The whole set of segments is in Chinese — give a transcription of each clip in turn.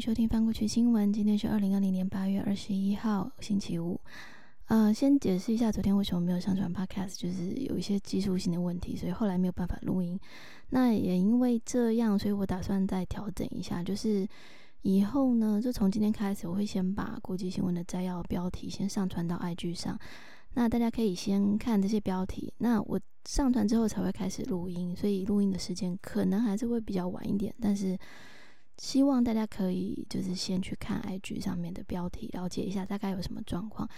收听翻过去新闻。今天是二零二零年八月二十一号，星期五。呃，先解释一下昨天为什么没有上传 Podcast，就是有一些技术性的问题，所以后来没有办法录音。那也因为这样，所以我打算再调整一下，就是以后呢，就从今天开始，我会先把国际新闻的摘要标题先上传到 IG 上。那大家可以先看这些标题，那我上传之后才会开始录音，所以录音的时间可能还是会比较晚一点，但是。希望大家可以就是先去看 IG 上面的标题，了解一下大概有什么状况。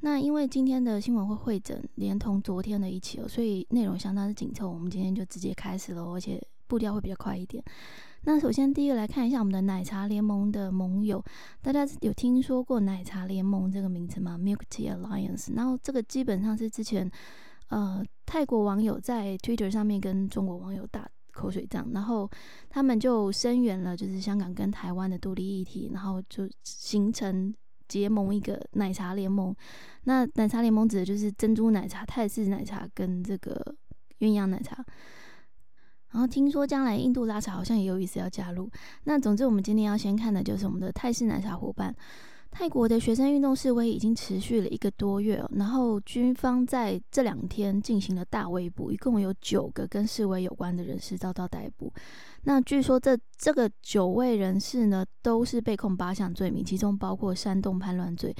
那因为今天的新闻会会诊，连同昨天的一起哦，所以内容相当的紧凑。我们今天就直接开始了，而且步调会比较快一点。那首先第一个来看一下我们的奶茶联盟的盟友，大家有听说过奶茶联盟这个名字吗？Milk Tea Alliance。然后这个基本上是之前呃泰国网友在 Twitter 上面跟中国网友打。口水仗，然后他们就声援了，就是香港跟台湾的独立议题，然后就形成结盟一个奶茶联盟。那奶茶联盟指的就是珍珠奶茶、泰式奶茶跟这个鸳鸯奶茶。然后听说将来印度拉茶好像也有意思要加入。那总之，我们今天要先看的就是我们的泰式奶茶伙伴。泰国的学生运动示威已经持续了一个多月，然后军方在这两天进行了大围捕，一共有九个跟示威有关的人士遭到逮捕。那据说这这个九位人士呢，都是被控八项罪名，其中包括煽动叛乱罪。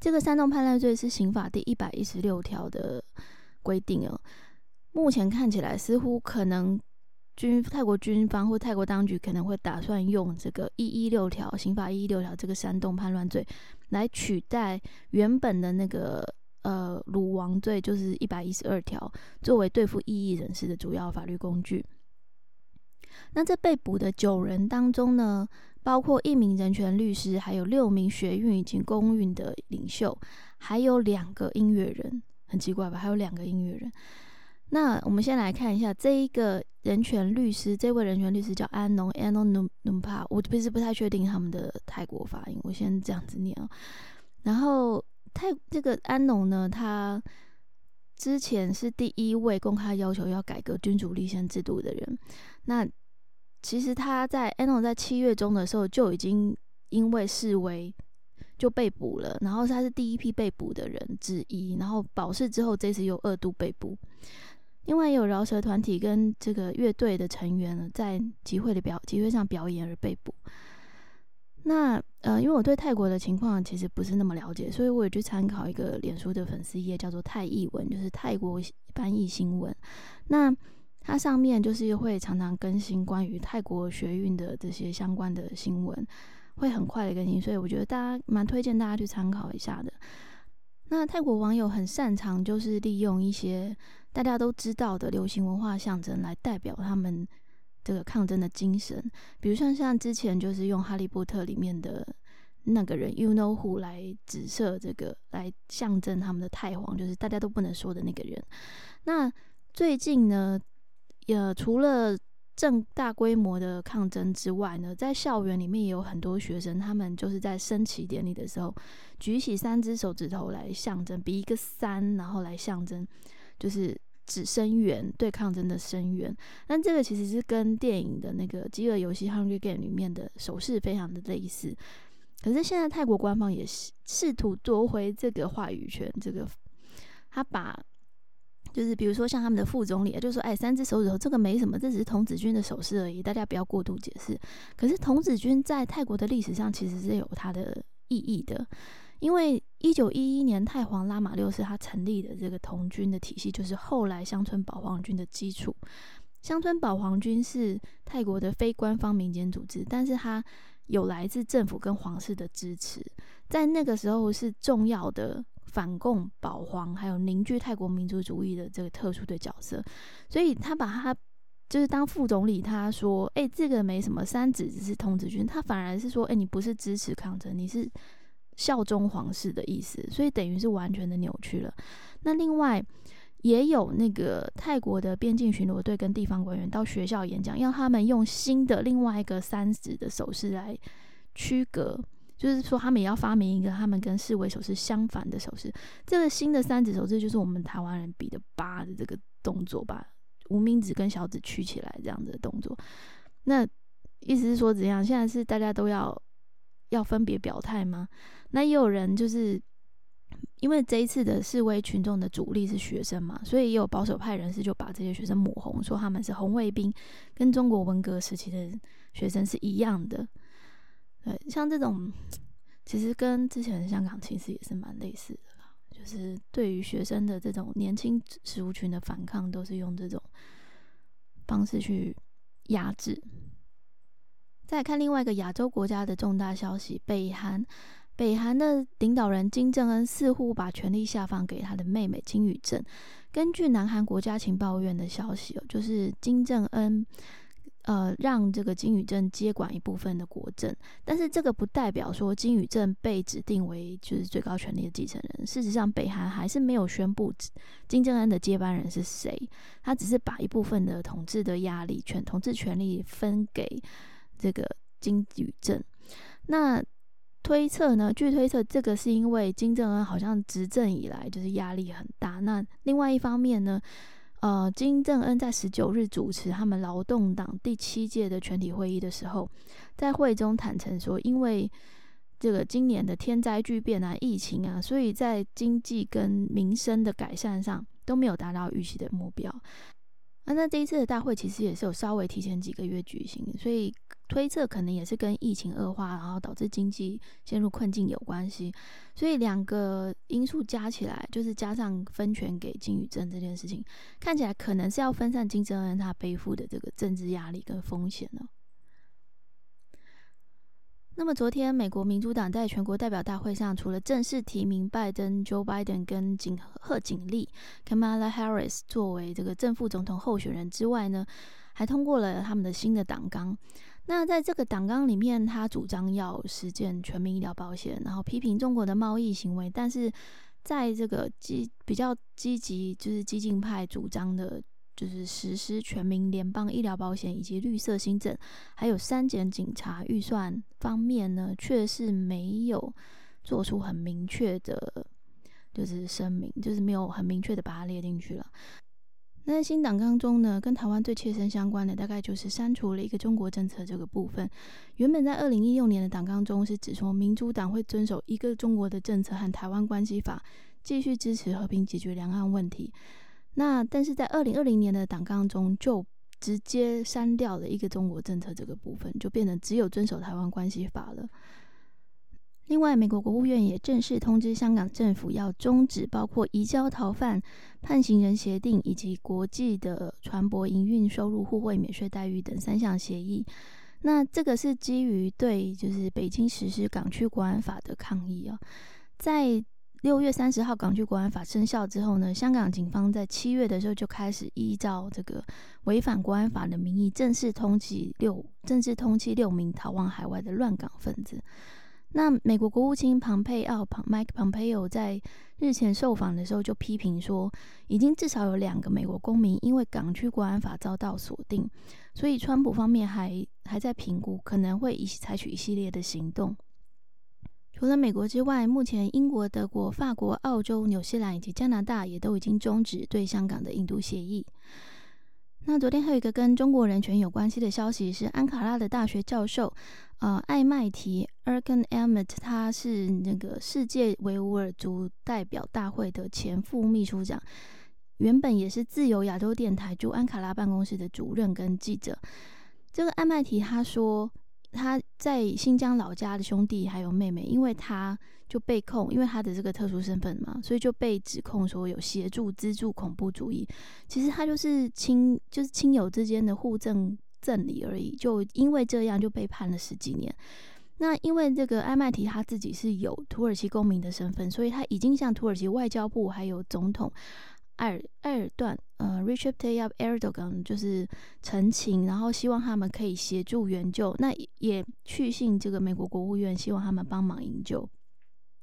这个煽动叛乱罪是刑法第一百一十六条的规定哦。目前看起来似乎可能。军泰国军方或泰国当局可能会打算用这个一一六条刑法一一六条这个煽动叛乱罪来取代原本的那个呃鲁王罪，就是一百一十二条，作为对付异议人士的主要法律工具。那这被捕的九人当中呢，包括一名人权律师，还有六名学运以及公运的领袖，还有两个音乐人，很奇怪吧？还有两个音乐人。那我们先来看一下这一个人权律师，这位人权律师叫安农 （Anon Numpa），我不是不太确定他们的泰国发音，我先这样子念哦。然后泰这个安农呢，他之前是第一位公开要求要改革君主立宪制度的人。那其实他在安农在七月中的时候就已经因为示威就被捕了，然后他是第一批被捕的人之一。然后保释之后，这次又二度被捕。另外有饶舌团体跟这个乐队的成员，在集会的表集会上表演而被捕。那呃，因为我对泰国的情况其实不是那么了解，所以我也去参考一个脸书的粉丝页，叫做泰译文，就是泰国翻译新闻。那它上面就是会常常更新关于泰国学运的这些相关的新闻，会很快的更新，所以我觉得大家蛮推荐大家去参考一下的。那泰国网友很擅长就是利用一些。大家都知道的流行文化象征来代表他们这个抗争的精神，比如像像之前就是用《哈利波特》里面的那个人 You Know Who 来指涉这个，来象征他们的太皇，就是大家都不能说的那个人。那最近呢，呃，除了正大规模的抗争之外呢，在校园里面也有很多学生，他们就是在升旗典礼的时候举起三只手指头来象征，比一个三，然后来象征。就是指声援对抗真的声援，但这个其实是跟电影的那个《饥饿游戏》（Hunger Game） 里面的手势非常的类似。可是现在泰国官方也试试图夺回这个话语权，这个他把就是比如说像他们的副总理，就说：“哎，三只手指头这个没什么，这只是童子军的手势而已，大家不要过度解释。”可是童子军在泰国的历史上其实是有它的意义的。因为一九一一年太皇拉玛六世他成立的这个童军的体系，就是后来乡村保皇军的基础。乡村保皇军是泰国的非官方民间组织，但是它有来自政府跟皇室的支持，在那个时候是重要的反共保皇，还有凝聚泰国民族主义的这个特殊的角色。所以他把他就是当副总理，他说：“哎，这个没什么，三子只是童子军。”他反而是说：“哎，你不是支持抗争，你是。”效忠皇室的意思，所以等于是完全的扭曲了。那另外也有那个泰国的边境巡逻队跟地方官员到学校演讲，要他们用新的另外一个三指的手势来区隔，就是说他们也要发明一个他们跟示威手势相反的手势。这个新的三指手势就是我们台湾人比的八的这个动作，把无名指跟小指曲起来这样子的动作。那意思是说怎样？现在是大家都要要分别表态吗？那也有人就是因为这一次的示威群众的主力是学生嘛，所以也有保守派人士就把这些学生抹红，说他们是红卫兵，跟中国文革时期的学生是一样的。对，像这种其实跟之前的香港其实也是蛮类似的啦，就是对于学生的这种年轻食物群的反抗，都是用这种方式去压制。再看另外一个亚洲国家的重大消息，北韩。北韩的领导人金正恩似乎把权力下放给他的妹妹金宇镇。根据南韩国家情报院的消息哦，就是金正恩呃让这个金宇镇接管一部分的国政，但是这个不代表说金宇镇被指定为就是最高权力的继承人。事实上，北韩还是没有宣布金正恩的接班人是谁，他只是把一部分的统治的压力、权统治权力分给这个金宇镇。那推测呢？据推测，这个是因为金正恩好像执政以来就是压力很大。那另外一方面呢，呃，金正恩在十九日主持他们劳动党第七届的全体会议的时候，在会中坦诚说，因为这个今年的天灾巨变啊、疫情啊，所以在经济跟民生的改善上都没有达到预期的目标。那那这一次的大会其实也是有稍微提前几个月举行，所以推测可能也是跟疫情恶化，然后导致经济陷入困境有关系。所以两个因素加起来，就是加上分权给金宇镇这件事情，看起来可能是要分散金正恩他背负的这个政治压力跟风险了。那么昨天，美国民主党在全国代表大会上，除了正式提名拜登 （Joe Biden） 跟景贺锦丽 （Kamala Harris） 作为这个正副总统候选人之外呢，还通过了他们的新的党纲。那在这个党纲里面，他主张要实践全民医疗保险，然后批评中国的贸易行为。但是在这个积比较积极，就是激进派主张的。就是实施全民联邦医疗保险以及绿色新政，还有删减警察预算方面呢，却是没有做出很明确的，就是声明，就是没有很明确的把它列进去了。那在新党纲中呢，跟台湾最切身相关的，大概就是删除了一个中国政策这个部分。原本在二零一六年的党纲中是指说，民主党会遵守一个中国的政策和台湾关系法，继续支持和平解决两岸问题。那但是在二零二零年的党纲中，就直接删掉了一个中国政策这个部分，就变成只有遵守台湾关系法了。另外，美国国务院也正式通知香港政府，要终止包括移交逃犯、判刑人协定以及国际的船舶营运收入互惠免税待遇等三项协议。那这个是基于对就是北京实施港区国安法的抗议啊，在。六月三十号，港区国安法生效之后呢，香港警方在七月的时候就开始依照这个违反国安法的名义，正式通缉六正式通缉六名逃往海外的乱港分子。那美国国务卿庞佩奥 （Mike Pompeo） 在日前受访的时候就批评说，已经至少有两个美国公民因为港区国安法遭到锁定，所以川普方面还还在评估，可能会一采取一系列的行动。除了美国之外，目前英国、德国、法国、澳洲、纽西兰以及加拿大也都已经终止对香港的印度协议。那昨天还有一个跟中国人权有关系的消息，是安卡拉的大学教授，呃，艾麦提 （Erkan Ahmet），他是那个世界维吾尔族代表大会的前副秘书长，原本也是自由亚洲电台驻安卡拉办公室的主任跟记者。这个艾麦提他说。他在新疆老家的兄弟还有妹妹，因为他就被控，因为他的这个特殊身份嘛，所以就被指控说有协助资助恐怖主义。其实他就是亲，就是亲友之间的互赠赠礼而已。就因为这样就被判了十几年。那因为这个艾麦提他自己是有土耳其公民的身份，所以他已经向土耳其外交部还有总统。埃尔埃尔段，呃，Richard Tayyip Erdogan 就是陈情，然后希望他们可以协助援救。那也去信这个美国国务院，希望他们帮忙营救。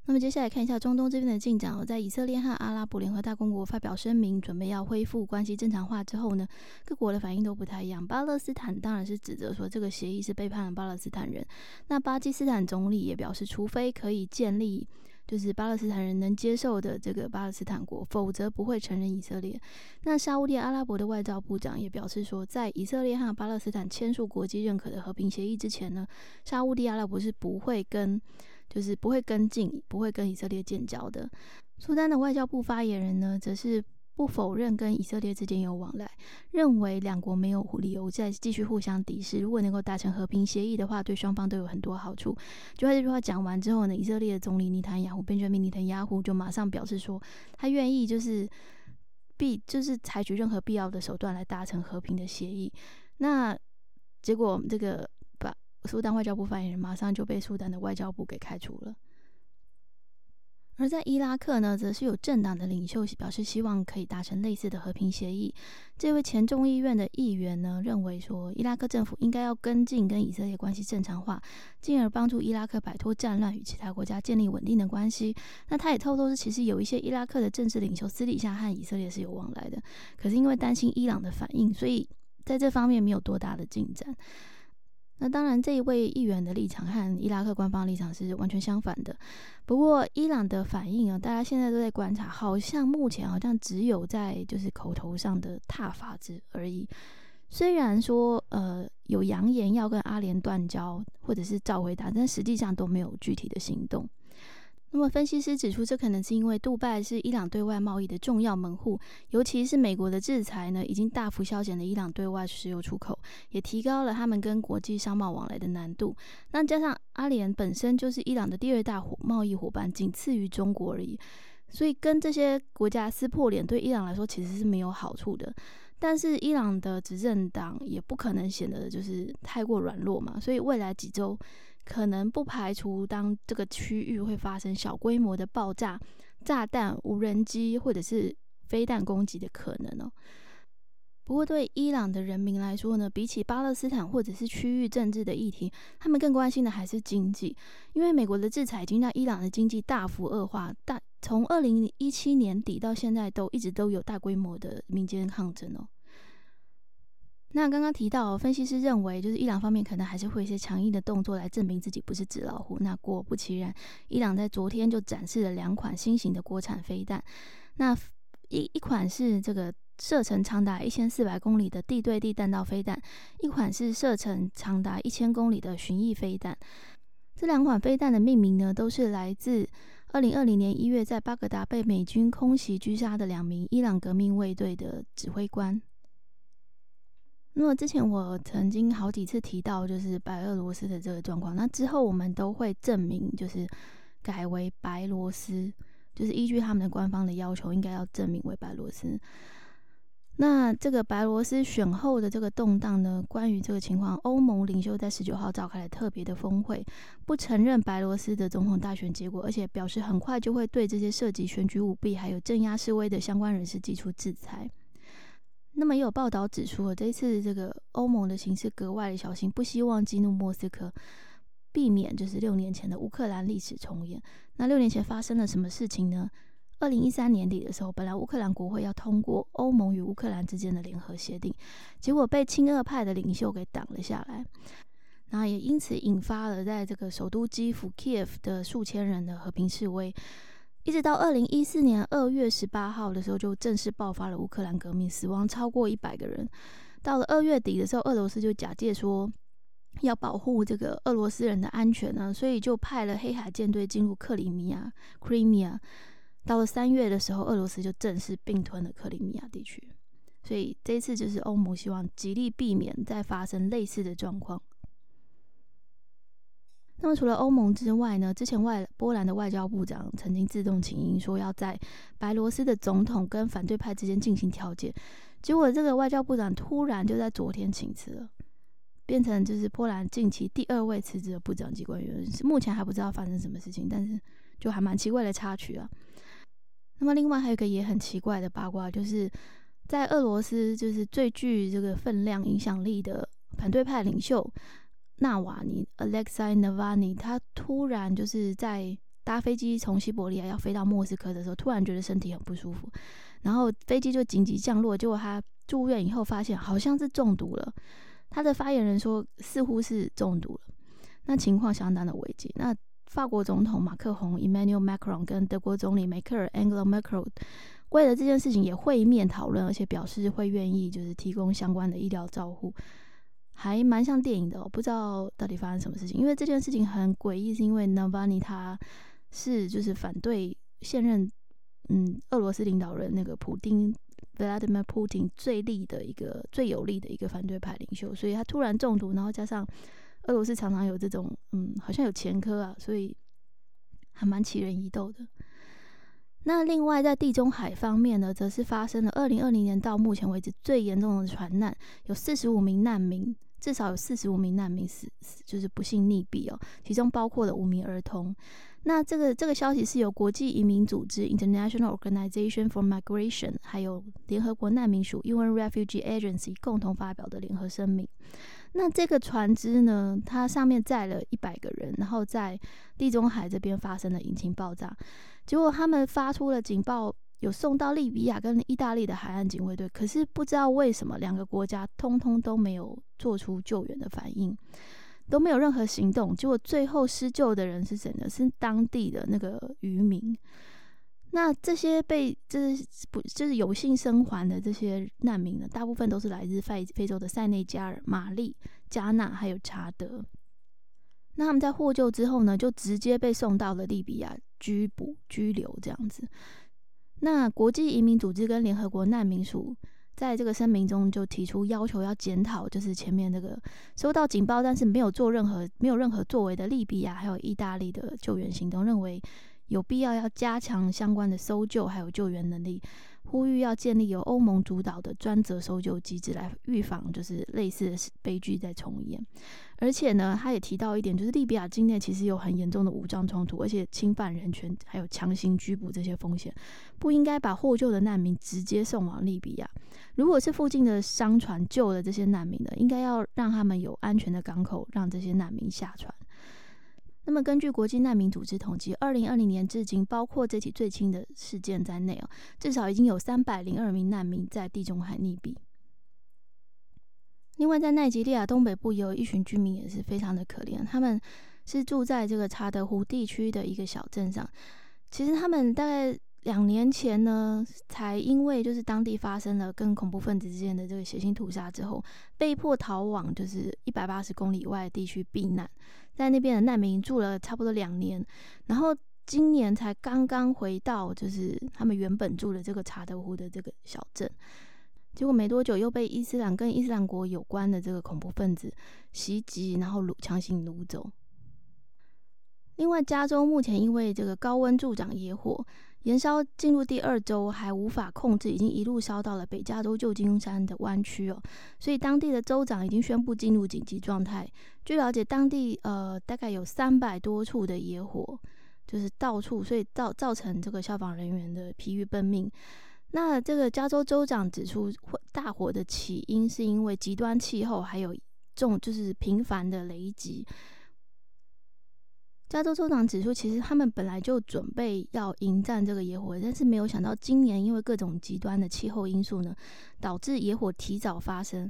那么接下来看一下中东这边的进展。在以色列和阿拉伯联合大公国发表声明，准备要恢复关系正常化之后呢，各国的反应都不太一样。巴勒斯坦当然是指责说这个协议是背叛了巴勒斯坦人。那巴基斯坦总理也表示，除非可以建立。就是巴勒斯坦人能接受的这个巴勒斯坦国，否则不会承认以色列。那沙乌地阿拉伯的外交部长也表示说，在以色列和巴勒斯坦签署国际认可的和平协议之前呢，沙乌地阿拉伯是不会跟，就是不会跟进，不会跟以色列建交的。苏丹的外交部发言人呢，则是。不否认跟以色列之间有往来，认为两国没有理由再继续互相敌视。如果能够达成和平协议的话，对双方都有很多好处。就他这句话讲完之后呢，以色列的总理尼坦雅胡便 n 尼坦雅胡就马上表示说，他愿意就是必就是采取任何必要的手段来达成和平的协议。那结果这个把苏丹外交部发言人马上就被苏丹的外交部给开除了。而在伊拉克呢，则是有政党的领袖表示希望可以达成类似的和平协议。这位前众议院的议员呢，认为说伊拉克政府应该要跟进跟以色列关系正常化，进而帮助伊拉克摆脱战乱，与其他国家建立稳定的关系。那他也透露是，其实有一些伊拉克的政治领袖私底下和以色列是有往来的，可是因为担心伊朗的反应，所以在这方面没有多大的进展。那当然，这一位议员的立场和伊拉克官方立场是完全相反的。不过，伊朗的反应啊，大家现在都在观察，好像目前好像只有在就是口头上的踏法子而已。虽然说呃有扬言要跟阿联断交，或者是召回他，但实际上都没有具体的行动。那么，分析师指出，这可能是因为杜拜是伊朗对外贸易的重要门户，尤其是美国的制裁呢，已经大幅削减了伊朗对外石油出口，也提高了他们跟国际商贸往来的难度。那加上阿联本身就是伊朗的第二大伙贸易伙伴，仅次于中国而已，所以跟这些国家撕破脸，对伊朗来说其实是没有好处的。但是伊朗的执政党也不可能显得就是太过软弱嘛，所以未来几周。可能不排除当这个区域会发生小规模的爆炸、炸弹、无人机或者是飞弹攻击的可能哦。不过对伊朗的人民来说呢，比起巴勒斯坦或者是区域政治的议题，他们更关心的还是经济，因为美国的制裁已经让伊朗的经济大幅恶化，大从二零一七年底到现在都一直都有大规模的民间抗争哦。那刚刚提到，分析师认为，就是伊朗方面可能还是会一些强硬的动作来证明自己不是纸老虎。那果不其然，伊朗在昨天就展示了两款新型的国产飞弹。那一一款是这个射程长达一千四百公里的地对地弹道飞弹，一款是射程长达一千公里的巡弋飞弹。这两款飞弹的命名呢，都是来自二零二零年一月在巴格达被美军空袭狙杀的两名伊朗革命卫队的指挥官。那么之前我曾经好几次提到，就是白俄罗斯的这个状况。那之后我们都会证明，就是改为白罗斯，就是依据他们的官方的要求，应该要证明为白罗斯。那这个白罗斯选后的这个动荡呢？关于这个情况，欧盟领袖在十九号召开了特别的峰会，不承认白罗斯的总统大选结果，而且表示很快就会对这些涉及选举舞弊还有镇压示威的相关人士提出制裁。那么也有报道指出，这次这个欧盟的形势格外的小心，不希望激怒莫斯科，避免就是六年前的乌克兰历史重演。那六年前发生了什么事情呢？二零一三年底的时候，本来乌克兰国会要通过欧盟与乌克兰之间的联合协定，结果被亲俄派的领袖给挡了下来，然后也因此引发了在这个首都基辅 （Kiev） 的数千人的和平示威。一直到二零一四年二月十八号的时候，就正式爆发了乌克兰革命，死亡超过一百个人。到了二月底的时候，俄罗斯就假借说要保护这个俄罗斯人的安全呢，所以就派了黑海舰队进入克里米亚 （Crimea）。到了三月的时候，俄罗斯就正式并吞了克里米亚地区。所以这次就是欧盟希望极力避免再发生类似的状况。那么除了欧盟之外呢？之前外波兰的外交部长曾经自动请缨，说要在白罗斯的总统跟反对派之间进行调解。结果这个外交部长突然就在昨天请辞了，变成就是波兰近期第二位辞职的部长级官员。目前还不知道发生什么事情，但是就还蛮奇怪的插曲啊。那么另外还有一个也很奇怪的八卦，就是在俄罗斯就是最具这个分量影响力的反对派领袖。纳瓦尼 （Alexei Navalny） 他突然就是在搭飞机从西伯利亚要飞到莫斯科的时候，突然觉得身体很不舒服，然后飞机就紧急降落。结果他住院以后发现好像是中毒了。他的发言人说似乎是中毒了，那情况相当的危急。那法国总统马克宏 （Emmanuel Macron） 跟德国总理梅克尔 （Angela Merkel） 为了这件事情也会面讨论，而且表示会愿意就是提供相关的医疗照护，还蛮像电影的哦。不知道到底发生什么事情，因为这件事情很诡异，是因为 Navani 他是就是反对现任嗯俄罗斯领导人那个普丁。Vladimir Putin 最力的一个、最有力的一个反对派领袖，所以他突然中毒，然后加上俄罗斯常常有这种，嗯，好像有前科啊，所以还蛮奇人疑窦的。那另外在地中海方面呢，则是发生了二零二零年到目前为止最严重的船难，有四十五名难民，至少有四十五名难民死，就是不幸溺毙哦，其中包括了五名儿童。那这个这个消息是由国际移民组织 International Organization for Migration，还有联合国难民署 UN Refugee Agency 共同发表的联合声明。那这个船只呢，它上面载了一百个人，然后在地中海这边发生了引擎爆炸，结果他们发出了警报，有送到利比亚跟意大利的海岸警卫队，可是不知道为什么两个国家通通都没有做出救援的反应。都没有任何行动，结果最后施救的人是谁呢？是当地的那个渔民。那这些被就是不就是有幸生还的这些难民呢？大部分都是来自非非洲的塞内加尔、马利、加纳还有查德。那他们在获救之后呢，就直接被送到了利比亚拘捕、拘留这样子。那国际移民组织跟联合国难民署。在这个声明中就提出要求要检讨，就是前面那个收到警报但是没有做任何没有任何作为的利比亚还有意大利的救援行动，认为有必要要加强相关的搜救还有救援能力。呼吁要建立由欧盟主导的专责搜救机制，来预防就是类似的悲剧再重演。而且呢，他也提到一点，就是利比亚境内其实有很严重的武装冲突，而且侵犯人权，还有强行拘捕这些风险，不应该把获救的难民直接送往利比亚。如果是附近的商船救了这些难民的，应该要让他们有安全的港口，让这些难民下船。那么，根据国际难民组织统计，二零二零年至今，包括这起最轻的事件在内哦，至少已经有三百零二名难民在地中海溺毙。另外，在奈及利亚东北部，有一群居民也是非常的可怜，他们是住在这个查德湖地区的一个小镇上。其实，他们大概两年前呢，才因为就是当地发生了跟恐怖分子之间的这个血腥屠杀之后，被迫逃往就是一百八十公里以外的地区避难。在那边的难民住了差不多两年，然后今年才刚刚回到，就是他们原本住的这个查德湖的这个小镇，结果没多久又被伊斯兰跟伊斯兰国有关的这个恐怖分子袭击，然后掳强行掳走。另外，加州目前因为这个高温助长野火。燃烧进入第二周还无法控制，已经一路烧到了北加州旧金山的湾区哦，所以当地的州长已经宣布进入紧急状态。据了解，当地呃大概有三百多处的野火，就是到处，所以造造成这个消防人员的疲于奔命。那这个加州州长指出，大火的起因是因为极端气候，还有重就是频繁的雷击。加州州长指出，其实他们本来就准备要迎战这个野火，但是没有想到今年因为各种极端的气候因素呢，导致野火提早发生，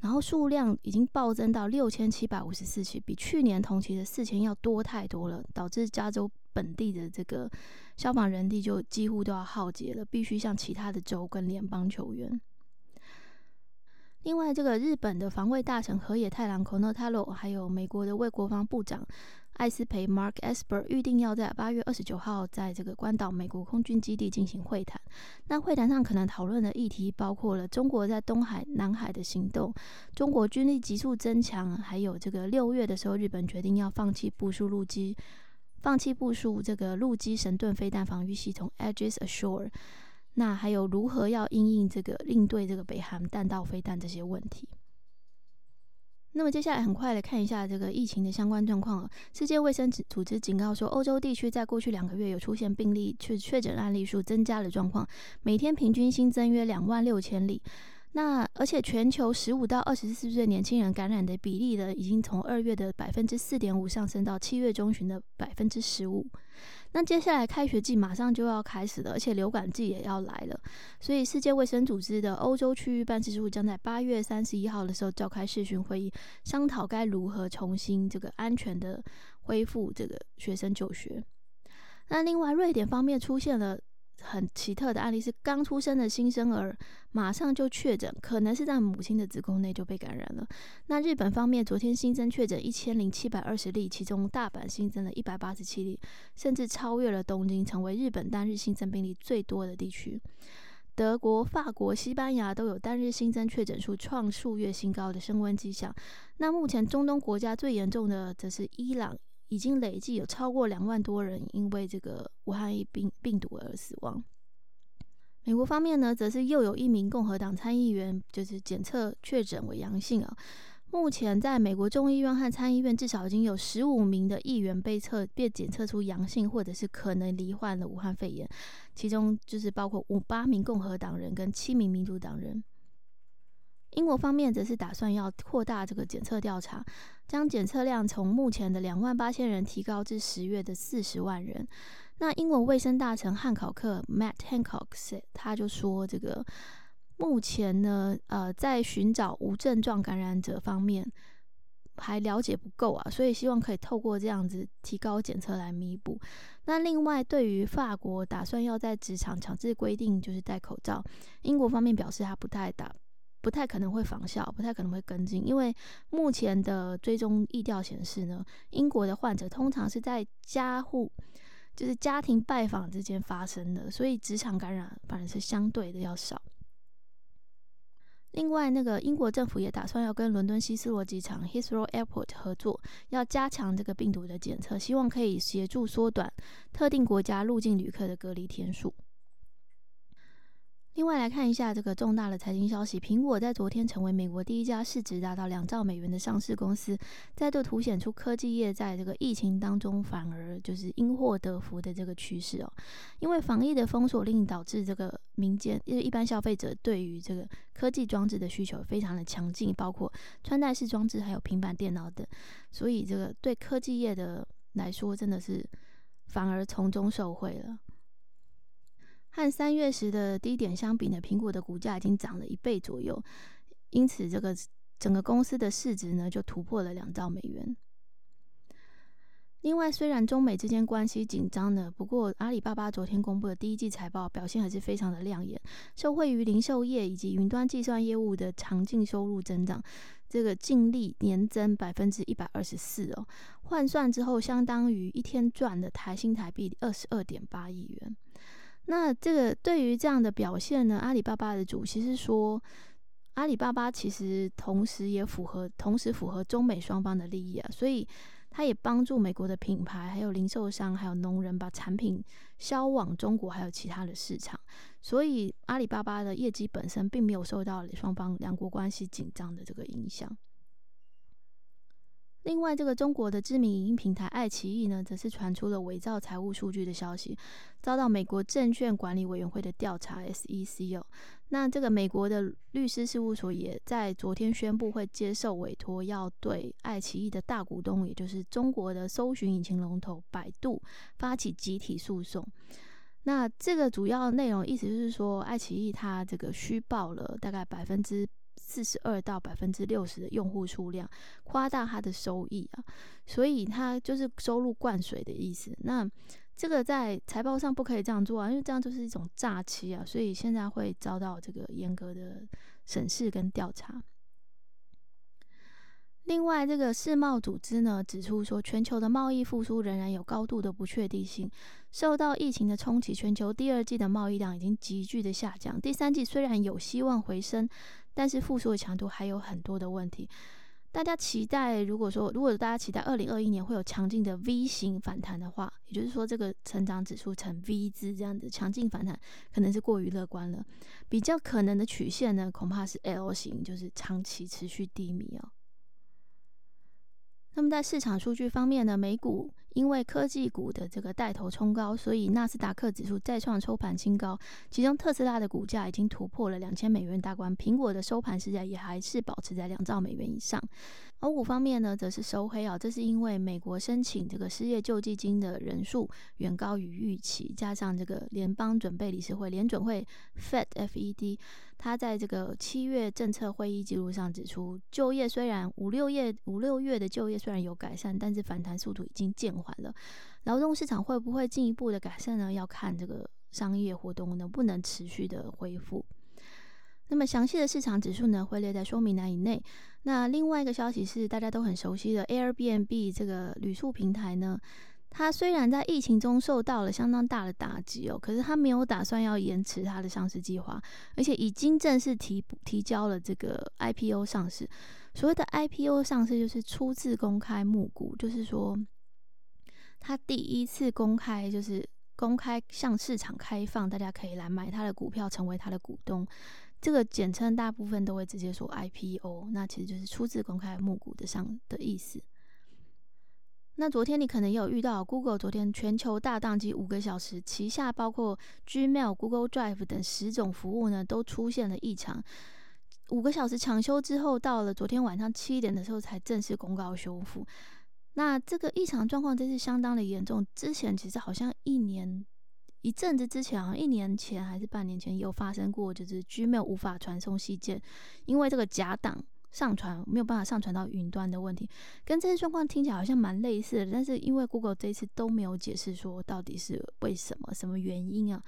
然后数量已经暴增到六千七百五十四起，比去年同期的四千要多太多了，导致加州本地的这个消防人力就几乎都要耗竭了，必须向其他的州跟联邦求援。另外，这个日本的防卫大臣河野太郎 （Kono Taro） 还有美国的卫国防部长。艾斯培 （Mark Esper） 预定要在八月二十九号在这个关岛美国空军基地进行会谈。那会谈上可能讨论的议题包括了中国在东海、南海的行动，中国军力急速增强，还有这个六月的时候，日本决定要放弃部署陆基，放弃部署这个陆基神盾飞弹防御系统 （Aegis Ashore）。那还有如何要应应这个应对这个北韩弹道飞弹这些问题。那么接下来很快的看一下这个疫情的相关状况。世界卫生组织警告说，欧洲地区在过去两个月有出现病例确确诊案例数增加的状况，每天平均新增约两万六千例。那而且全球十五到二十四岁年轻人感染的比例呢，已经从二月的百分之四点五上升到七月中旬的百分之十五。那接下来开学季马上就要开始了，而且流感季也要来了，所以世界卫生组织的欧洲区域办事处将在八月三十一号的时候召开视讯会议，商讨该如何重新这个安全的恢复这个学生就学。那另外，瑞典方面出现了。很奇特的案例是，刚出生的新生儿马上就确诊，可能是在母亲的子宫内就被感染了。那日本方面昨天新增确诊一千零七百二十例，其中大阪新增了一百八十七例，甚至超越了东京，成为日本单日新增病例最多的地区。德国、法国、西班牙都有单日新增确诊数创数月新高的升温迹象。那目前中东国家最严重的则是伊朗。已经累计有超过两万多人因为这个武汉疫病病毒而死亡。美国方面呢，则是又有一名共和党参议员就是检测确诊为阳性啊。目前在美国众议院和参议院，至少已经有十五名的议员被测被检测出阳性，或者是可能罹患了武汉肺炎，其中就是包括五八名共和党人跟七名民主党人。英国方面则是打算要扩大这个检测调查，将检测量从目前的两万八千人提高至十月的四十万人。那英国卫生大臣汉考克 （Matt Hancock） 他就说：“这个目前呢，呃，在寻找无症状感染者方面还了解不够啊，所以希望可以透过这样子提高检测来弥补。那另外，对于法国打算要在职场强制规定就是戴口罩，英国方面表示他不太打。”不太可能会仿效，不太可能会跟进，因为目前的追踪意调显示呢，英国的患者通常是在家户，就是家庭拜访之间发生的，所以职场感染反而是相对的要少。另外，那个英国政府也打算要跟伦敦希斯罗机场 （Heathrow Airport） 合作，要加强这个病毒的检测，希望可以协助缩短特定国家入境旅客的隔离天数。另外来看一下这个重大的财经消息，苹果在昨天成为美国第一家市值达到两兆美元的上市公司，再度凸显出科技业在这个疫情当中反而就是因祸得福的这个趋势哦。因为防疫的封锁令导致这个民间，因为一般消费者对于这个科技装置的需求非常的强劲，包括穿戴式装置还有平板电脑等，所以这个对科技业的来说真的是反而从中受惠了。和三月时的低点相比呢，苹果的股价已经涨了一倍左右，因此这个整个公司的市值呢就突破了两兆美元。另外，虽然中美之间关系紧张呢，不过阿里巴巴昨天公布的第一季财报表现还是非常的亮眼，受惠于零售业以及云端计算业务的强劲收入增长，这个净利年增百分之一百二十四哦，换算之后相当于一天赚的台新台币二十二点八亿元。那这个对于这样的表现呢，阿里巴巴的主席是说，阿里巴巴其实同时也符合，同时符合中美双方的利益啊，所以他也帮助美国的品牌、还有零售商、还有农人把产品销往中国还有其他的市场，所以阿里巴巴的业绩本身并没有受到双方两国关系紧张的这个影响。另外，这个中国的知名影音平台爱奇艺呢，则是传出了伪造财务数据的消息，遭到美国证券管理委员会的调查 （SEC） 哦。那这个美国的律师事务所也在昨天宣布，会接受委托，要对爱奇艺的大股东，也就是中国的搜寻引擎龙头百度发起集体诉讼。那这个主要内容意思就是说，爱奇艺它这个虚报了大概百分之。四十二到百分之六十的用户数量，夸大它的收益啊，所以它就是收入灌水的意思。那这个在财报上不可以这样做啊，因为这样就是一种诈欺啊，所以现在会遭到这个严格的审视跟调查。另外，这个世贸组织呢指出说，全球的贸易复苏仍然有高度的不确定性。受到疫情的冲击，全球第二季的贸易量已经急剧的下降。第三季虽然有希望回升，但是复苏的强度还有很多的问题。大家期待，如果说如果大家期待二零二一年会有强劲的 V 型反弹的话，也就是说这个成长指数呈 V 字这样子强劲反弹，可能是过于乐观了。比较可能的曲线呢，恐怕是 L 型，就是长期持续低迷哦。那么在市场数据方面呢，美股因为科技股的这个带头冲高，所以纳斯达克指数再创收盘新高。其中特斯拉的股价已经突破了两千美元大关，苹果的收盘时价也还是保持在两兆美元以上。欧股方面呢，则是收黑啊，这是因为美国申请这个失业救济金的人数远高于预期，加上这个联邦准备理事会联准会 Fed FED，他在这个七月政策会议记录上指出，就业虽然五六月五六月的就业虽然有改善，但是反弹速度已经渐缓了。劳动市场会不会进一步的改善呢？要看这个商业活动能不能持续的恢复。那么详细的市场指数呢，会列在说明栏以内。那另外一个消息是，大家都很熟悉的 Airbnb 这个旅宿平台呢，它虽然在疫情中受到了相当大的打击哦，可是它没有打算要延迟它的上市计划，而且已经正式提提交了这个 IPO 上市。所谓的 IPO 上市，就是初次公开募股，就是说它第一次公开，就是公开向市场开放，大家可以来买它的股票，成为它的股东。这个简称大部分都会直接说 IPO，那其实就是初次公开募股的上的意思。那昨天你可能也有遇到 Google 昨天全球大宕机五个小时，旗下包括 Gmail、Google Drive 等十种服务呢都出现了异常。五个小时抢修之后，到了昨天晚上七点的时候才正式公告修复。那这个异常状况真是相当的严重，之前其实好像一年。一阵子之前啊，一年前还是半年前，有发生过，就是 Gmail 无法传送信件，因为这个假档上传没有办法上传到云端的问题，跟这些状况听起来好像蛮类似的，但是因为 Google 这一次都没有解释说到底是为什么、什么原因啊，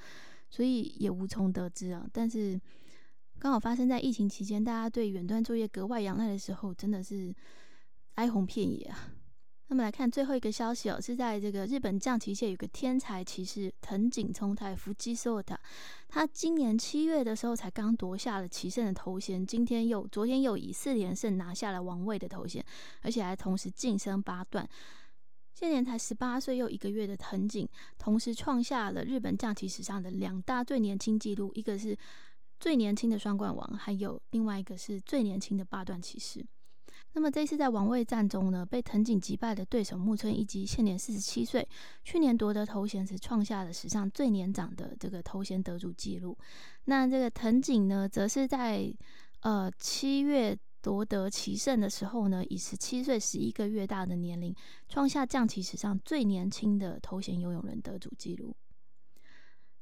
所以也无从得知啊。但是刚好发生在疫情期间，大家对远端作业格外仰赖的时候，真的是哀鸿遍野啊。那么来看最后一个消息哦，是在这个日本象棋界有个天才棋士藤井聪太福基索塔，他今年七月的时候才刚夺下了棋圣的头衔，今天又昨天又以四连胜拿下了王位的头衔，而且还同时晋升八段。现年才十八岁又一个月的藤井，同时创下了日本象棋史上的两大最年轻纪录，一个是最年轻的双冠王，还有另外一个是最年轻的八段棋士。那么这次在王位战中呢，被藤井击败的对手木村一基现年四十七岁，去年夺得头衔时创下了史上最年长的这个头衔得主记录。那这个藤井呢，则是在呃七月夺得棋圣的时候呢，以十七岁十一个月大的年龄，创下将棋史上最年轻的头衔游泳人得主记录。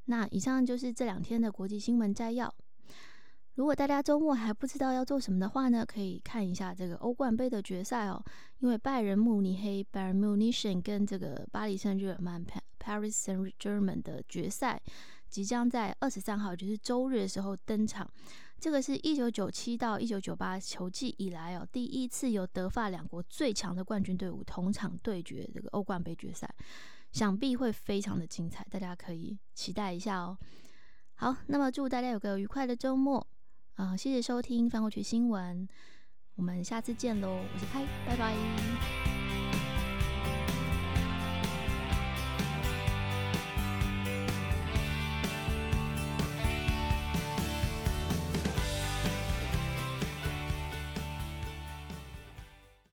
那以上就是这两天的国际新闻摘要。如果大家周末还不知道要做什么的话呢，可以看一下这个欧冠杯的决赛哦。因为拜仁慕尼黑 （Bayern Munich） 跟这个巴黎圣日耳曼 （Paris Saint-Germain） 的决赛即将在二十三号，就是周日的时候登场。这个是一九九七到一九九八球季以来哦，第一次由德法两国最强的冠军队伍同场对决这个欧冠杯决赛，想必会非常的精彩，大家可以期待一下哦。好，那么祝大家有个愉快的周末。啊，谢谢收听翻过去新闻，我们下次见喽！我是派，拜拜。